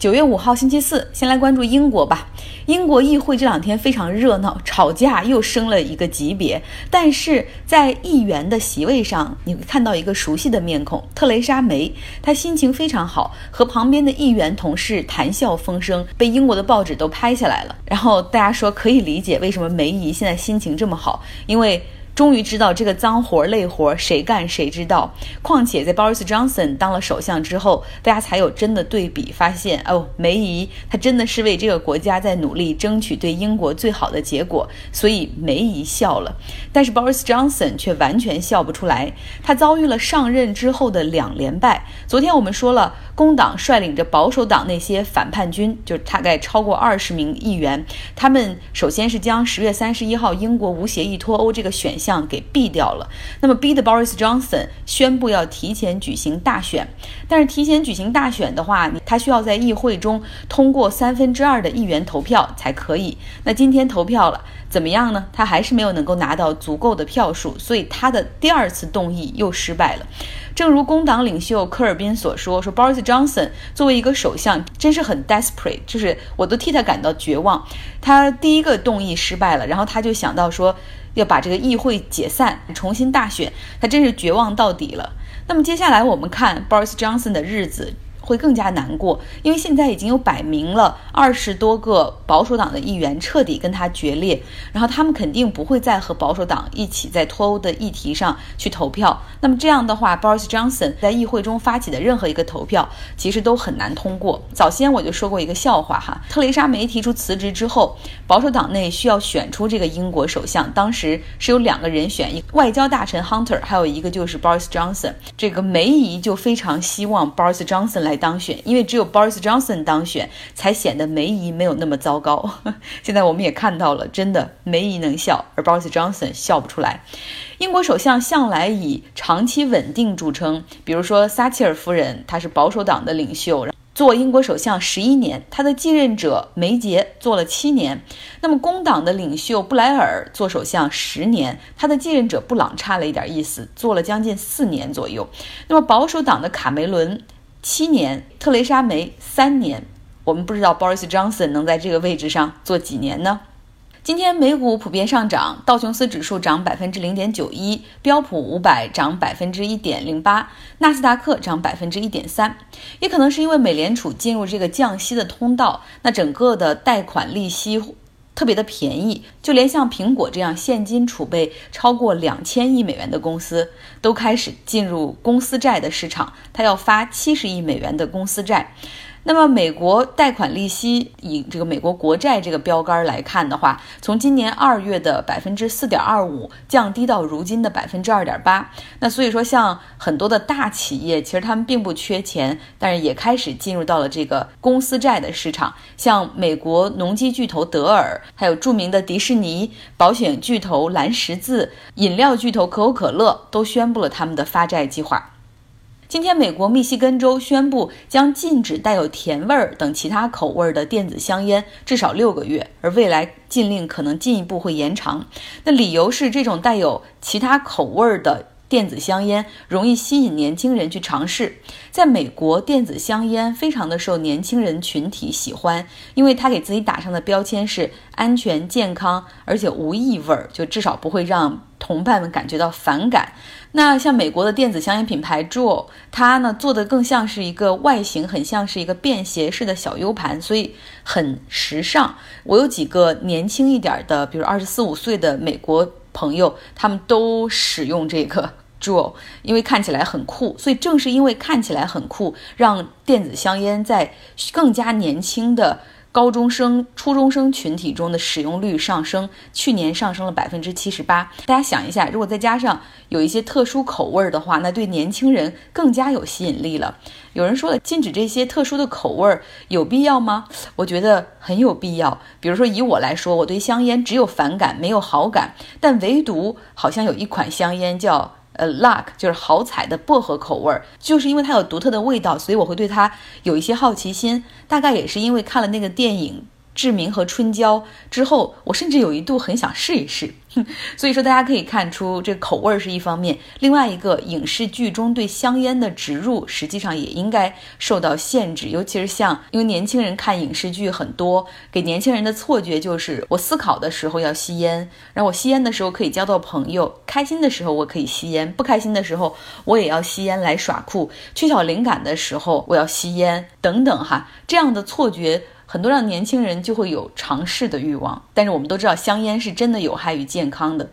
九月五号星期四，先来关注英国吧。英国议会这两天非常热闹，吵架又升了一个级别。但是在议员的席位上，你会看到一个熟悉的面孔——特蕾莎梅。她心情非常好，和旁边的议员同事谈笑风生，被英国的报纸都拍下来了。然后大家说可以理解为什么梅姨现在心情这么好，因为。终于知道这个脏活累活谁干谁知道。况且在 Boris Johnson 当了首相之后，大家才有真的对比，发现哦，梅姨她真的是为这个国家在努力争取对英国最好的结果，所以梅姨笑了。但是 Boris Johnson 却完全笑不出来，他遭遇了上任之后的两连败。昨天我们说了，工党率领着保守党那些反叛军，就大概超过二十名议员，他们首先是将十月三十一号英国无协议脱欧这个选项。给毙掉了，那么逼得 Boris Johnson 宣布要提前举行大选，但是提前举行大选的话，他需要在议会中通过三分之二的议员投票才可以。那今天投票了，怎么样呢？他还是没有能够拿到足够的票数，所以他的第二次动议又失败了。正如工党领袖科尔宾所说，说 Boris Johnson 作为一个首相，真是很 desperate，就是我都替他感到绝望。他第一个动议失败了，然后他就想到说。要把这个议会解散，重新大选，他真是绝望到底了。那么接下来我们看 Boris Johnson 的日子。会更加难过，因为现在已经有摆明了二十多个保守党的议员彻底跟他决裂，然后他们肯定不会再和保守党一起在脱欧的议题上去投票。那么这样的话，Boris Johnson 在议会中发起的任何一个投票，其实都很难通过。早先我就说过一个笑话哈，特蕾莎梅提出辞职之后，保守党内需要选出这个英国首相，当时是有两个人选，一外交大臣 Hunter，还有一个就是 Boris Johnson。这个梅姨就非常希望 Boris Johnson 来。来当选，因为只有 Boris Johnson 当选，才显得梅姨没有那么糟糕。现在我们也看到了，真的梅姨能笑，而 Boris Johnson 笑不出来。英国首相向来以长期稳定著称，比如说撒切尔夫人，她是保守党的领袖，做英国首相十一年；她的继任者梅杰做了七年。那么工党的领袖布莱尔做首相十年，他的继任者布朗差了一点意思，做了将近四年左右。那么保守党的卡梅伦。七年，特蕾莎梅三年，我们不知道 Boris Johnson 能在这个位置上做几年呢？今天美股普遍上涨，道琼斯指数涨百分之零点九一，标普五百涨百分之一点零八，纳斯达克涨百分之一点三。也可能是因为美联储进入这个降息的通道，那整个的贷款利息。特别的便宜，就连像苹果这样现金储备超过两千亿美元的公司，都开始进入公司债的市场，它要发七十亿美元的公司债。那么，美国贷款利息以这个美国国债这个标杆来看的话，从今年二月的百分之四点二五降低到如今的百分之二点八。那所以说，像很多的大企业，其实他们并不缺钱，但是也开始进入到了这个公司债的市场。像美国农机巨头德尔，还有著名的迪士尼、保险巨头蓝十字、饮料巨头可口可乐，都宣布了他们的发债计划。今天，美国密西根州宣布将禁止带有甜味儿等其他口味儿的电子香烟至少六个月，而未来禁令可能进一步会延长。那理由是，这种带有其他口味儿的。电子香烟容易吸引年轻人去尝试。在美国，电子香烟非常的受年轻人群体喜欢，因为它给自己打上的标签是安全、健康，而且无异味儿，就至少不会让同伴们感觉到反感。那像美国的电子香烟品牌 Juul，它呢做的更像是一个外形很像是一个便携式的小 U 盘，所以很时尚。我有几个年轻一点的，比如二十四五岁的美国朋友，他们都使用这个。Juul，因为看起来很酷，所以正是因为看起来很酷，让电子香烟在更加年轻的高中生、初中生群体中的使用率上升，去年上升了百分之七十八。大家想一下，如果再加上有一些特殊口味的话，那对年轻人更加有吸引力了。有人说了，禁止这些特殊的口味有必要吗？我觉得很有必要。比如说以我来说，我对香烟只有反感没有好感，但唯独好像有一款香烟叫。呃，luck 就是好彩的薄荷口味儿，就是因为它有独特的味道，所以我会对它有一些好奇心。大概也是因为看了那个电影《志明和春娇》之后，我甚至有一度很想试一试。所以说，大家可以看出，这口味是一方面，另外一个影视剧中对香烟的植入，实际上也应该受到限制。尤其是像，因为年轻人看影视剧很多，给年轻人的错觉就是，我思考的时候要吸烟，然后我吸烟的时候可以交到朋友，开心的时候我可以吸烟，不开心的时候我也要吸烟来耍酷，缺少灵感的时候我要吸烟，等等哈，这样的错觉。很多让年轻人就会有尝试的欲望，但是我们都知道香烟是真的有害于健康的。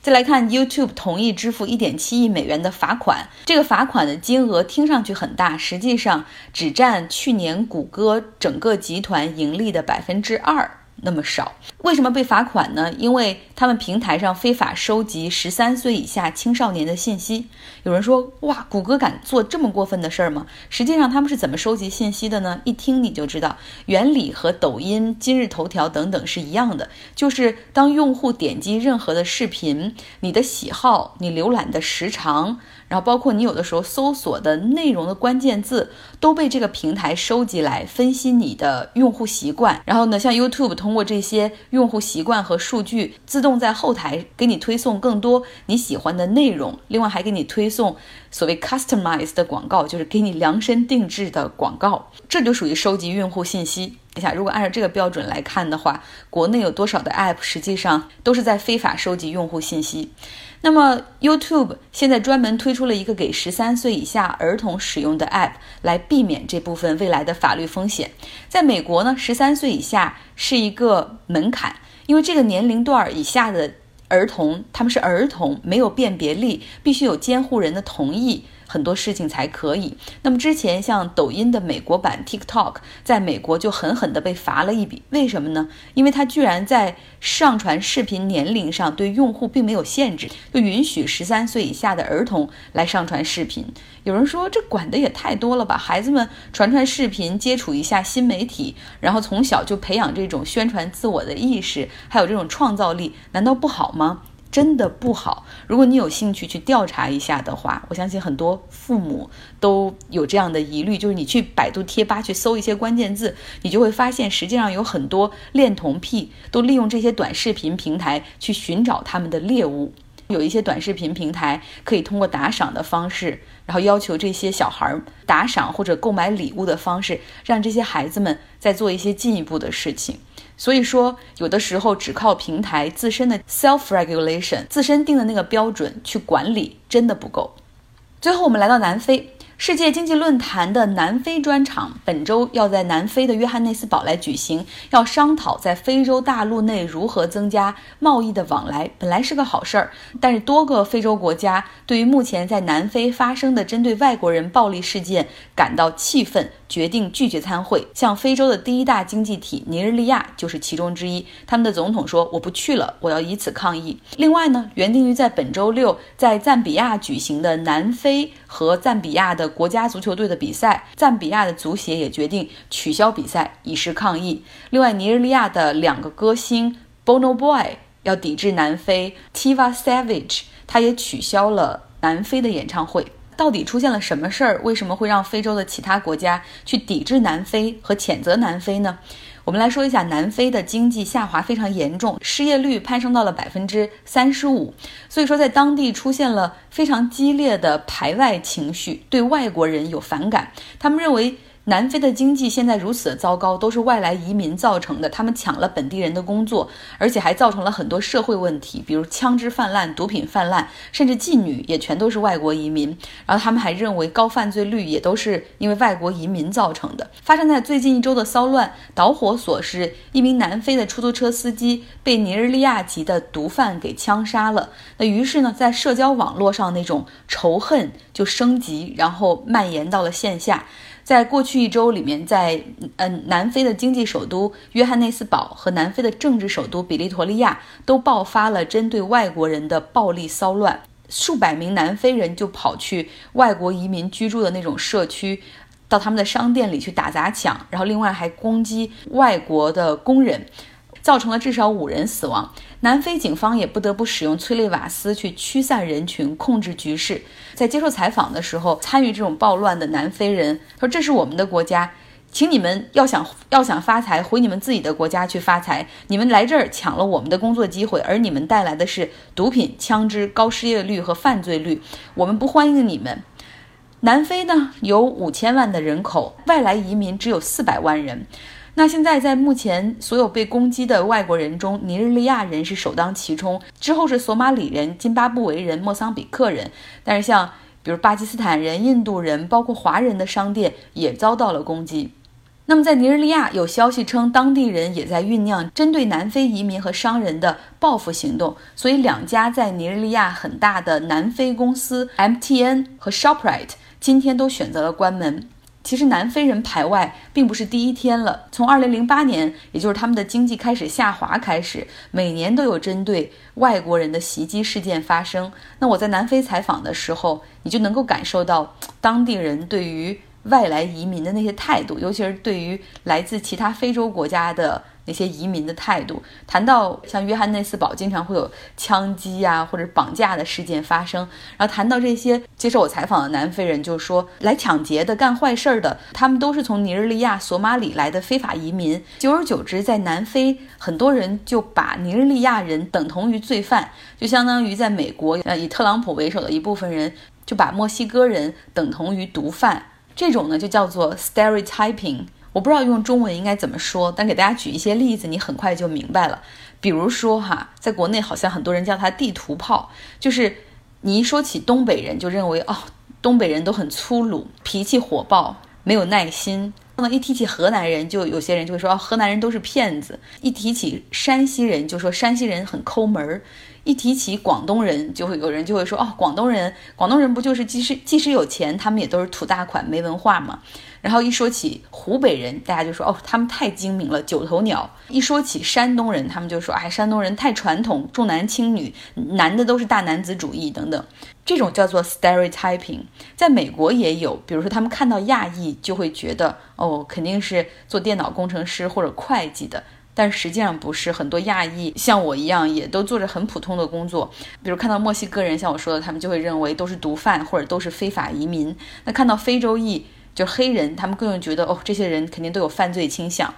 再来看 YouTube 同意支付1.7亿美元的罚款，这个罚款的金额听上去很大，实际上只占去年谷歌整个集团盈利的百分之二。那么少，为什么被罚款呢？因为他们平台上非法收集十三岁以下青少年的信息。有人说，哇，谷歌敢做这么过分的事儿吗？实际上，他们是怎么收集信息的呢？一听你就知道，原理和抖音、今日头条等等是一样的，就是当用户点击任何的视频，你的喜好、你浏览的时长。然后包括你有的时候搜索的内容的关键字都被这个平台收集来分析你的用户习惯，然后呢，像 YouTube 通过这些用户习惯和数据，自动在后台给你推送更多你喜欢的内容，另外还给你推送所谓 customized 的广告，就是给你量身定制的广告，这就属于收集用户信息。你想，如果按照这个标准来看的话，国内有多少的 App 实际上都是在非法收集用户信息？那么 YouTube 现在专门推出了一个给十三岁以下儿童使用的 App，来避免这部分未来的法律风险。在美国呢，十三岁以下是一个门槛，因为这个年龄段以下的儿童他们是儿童，没有辨别力，必须有监护人的同意。很多事情才可以。那么之前像抖音的美国版 TikTok，在美国就狠狠地被罚了一笔。为什么呢？因为它居然在上传视频年龄上对用户并没有限制，就允许十三岁以下的儿童来上传视频。有人说这管的也太多了吧？孩子们传传视频，接触一下新媒体，然后从小就培养这种宣传自我的意识，还有这种创造力，难道不好吗？真的不好。如果你有兴趣去调查一下的话，我相信很多父母都有这样的疑虑，就是你去百度贴吧去搜一些关键字，你就会发现，实际上有很多恋童癖都利用这些短视频平台去寻找他们的猎物。有一些短视频平台可以通过打赏的方式，然后要求这些小孩打赏或者购买礼物的方式，让这些孩子们再做一些进一步的事情。所以说，有的时候只靠平台自身的 self regulation 自身定的那个标准去管理，真的不够。最后，我们来到南非。世界经济论坛的南非专场本周要在南非的约翰内斯堡来举行，要商讨在非洲大陆内如何增加贸易的往来。本来是个好事儿，但是多个非洲国家对于目前在南非发生的针对外国人暴力事件感到气愤，决定拒绝参会。像非洲的第一大经济体尼日利亚就是其中之一，他们的总统说：“我不去了，我要以此抗议。”另外呢，原定于在本周六在赞比亚举行的南非和赞比亚的。国家足球队的比赛，赞比亚的足协也决定取消比赛，以示抗议。另外，尼日利亚的两个歌星 Bono Boy 要抵制南非，Tiva Savage 他也取消了南非的演唱会。到底出现了什么事儿？为什么会让非洲的其他国家去抵制南非和谴责南非呢？我们来说一下，南非的经济下滑非常严重，失业率攀升到了百分之三十五，所以说在当地出现了非常激烈的排外情绪，对外国人有反感，他们认为。南非的经济现在如此的糟糕，都是外来移民造成的。他们抢了本地人的工作，而且还造成了很多社会问题，比如枪支泛滥、毒品泛滥，甚至妓女也全都是外国移民。然后他们还认为高犯罪率也都是因为外国移民造成的。发生在最近一周的骚乱导火索是一名南非的出租车司机被尼日利亚籍的毒贩给枪杀了。那于是呢，在社交网络上那种仇恨就升级，然后蔓延到了线下。在过去一周里面，在嗯南非的经济首都约翰内斯堡和南非的政治首都比利托利亚都爆发了针对外国人的暴力骚乱，数百名南非人就跑去外国移民居住的那种社区，到他们的商店里去打砸抢，然后另外还攻击外国的工人。造成了至少五人死亡。南非警方也不得不使用催泪瓦斯去驱散人群，控制局势。在接受采访的时候，参与这种暴乱的南非人说：“这是我们的国家，请你们要想要想发财，回你们自己的国家去发财。你们来这儿抢了我们的工作机会，而你们带来的是毒品、枪支、高失业率和犯罪率。我们不欢迎你们。南非呢有五千万的人口，外来移民只有四百万人。那现在在目前所有被攻击的外国人中，尼日利亚人是首当其冲，之后是索马里人、津巴布韦人、莫桑比克人。但是像比如巴基斯坦人、印度人，包括华人的商店也遭到了攻击。那么在尼日利亚有消息称，当地人也在酝酿针对南非移民和商人的报复行动。所以两家在尼日利亚很大的南非公司 MTN 和 Shoprite 今天都选择了关门。其实南非人排外并不是第一天了，从二零零八年，也就是他们的经济开始下滑开始，每年都有针对外国人的袭击事件发生。那我在南非采访的时候，你就能够感受到当地人对于外来移民的那些态度，尤其是对于来自其他非洲国家的。那些移民的态度，谈到像约翰内斯堡经常会有枪击啊或者绑架的事件发生，然后谈到这些接受我采访的南非人就说，来抢劫的、干坏事儿的，他们都是从尼日利亚、索马里来的非法移民。久而久之，在南非，很多人就把尼日利亚人等同于罪犯，就相当于在美国，呃，以特朗普为首的一部分人就把墨西哥人等同于毒贩，这种呢就叫做 stereotyping。我不知道用中文应该怎么说，但给大家举一些例子，你很快就明白了。比如说哈，在国内好像很多人叫他地图炮，就是你一说起东北人，就认为哦，东北人都很粗鲁，脾气火爆，没有耐心。么一提起河南人，就有些人就会说哦，河南人都是骗子。一提起山西人，就说山西人很抠门儿。一提起广东人，就会有人就会说哦，广东人，广东人不就是即使即使有钱，他们也都是土大款，没文化嘛。然后一说起湖北人，大家就说哦，他们太精明了，九头鸟。一说起山东人，他们就说哎，山东人太传统，重男轻女，男的都是大男子主义等等。这种叫做 stereotyping，在美国也有，比如说他们看到亚裔就会觉得哦，肯定是做电脑工程师或者会计的。但实际上不是，很多亚裔像我一样，也都做着很普通的工作。比如看到墨西哥人，像我说的，他们就会认为都是毒贩或者都是非法移民。那看到非洲裔，就黑人，他们更觉得哦，这些人肯定都有犯罪倾向。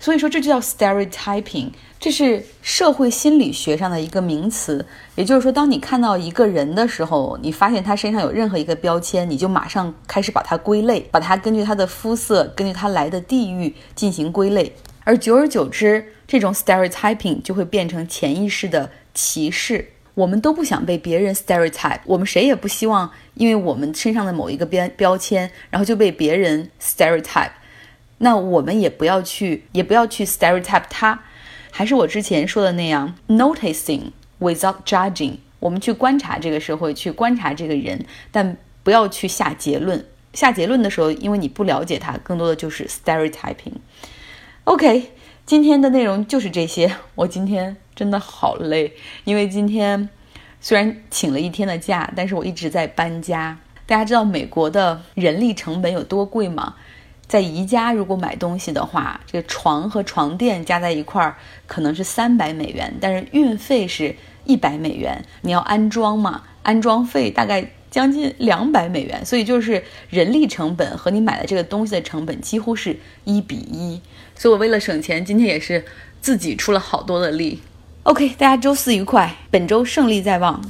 所以说，这就叫 stereotyping，这是社会心理学上的一个名词。也就是说，当你看到一个人的时候，你发现他身上有任何一个标签，你就马上开始把它归类，把它根据他的肤色，根据他来的地域进行归类。而久而久之，这种 stereotyping 就会变成潜意识的歧视。我们都不想被别人 stereotype，我们谁也不希望，因为我们身上的某一个标标签，然后就被别人 stereotype。那我们也不要去，也不要去 stereotype 他。还是我之前说的那样，noticing without judging。我们去观察这个社会，去观察这个人，但不要去下结论。下结论的时候，因为你不了解他，更多的就是 stereotyping。OK，今天的内容就是这些。我今天真的好累，因为今天虽然请了一天的假，但是我一直在搬家。大家知道美国的人力成本有多贵吗？在宜家如果买东西的话，这个床和床垫加在一块儿可能是三百美元，但是运费是一百美元。你要安装嘛，安装费大概。将近两百美元，所以就是人力成本和你买的这个东西的成本几乎是一比一。所以我为了省钱，今天也是自己出了好多的力。OK，大家周四愉快，本周胜利在望。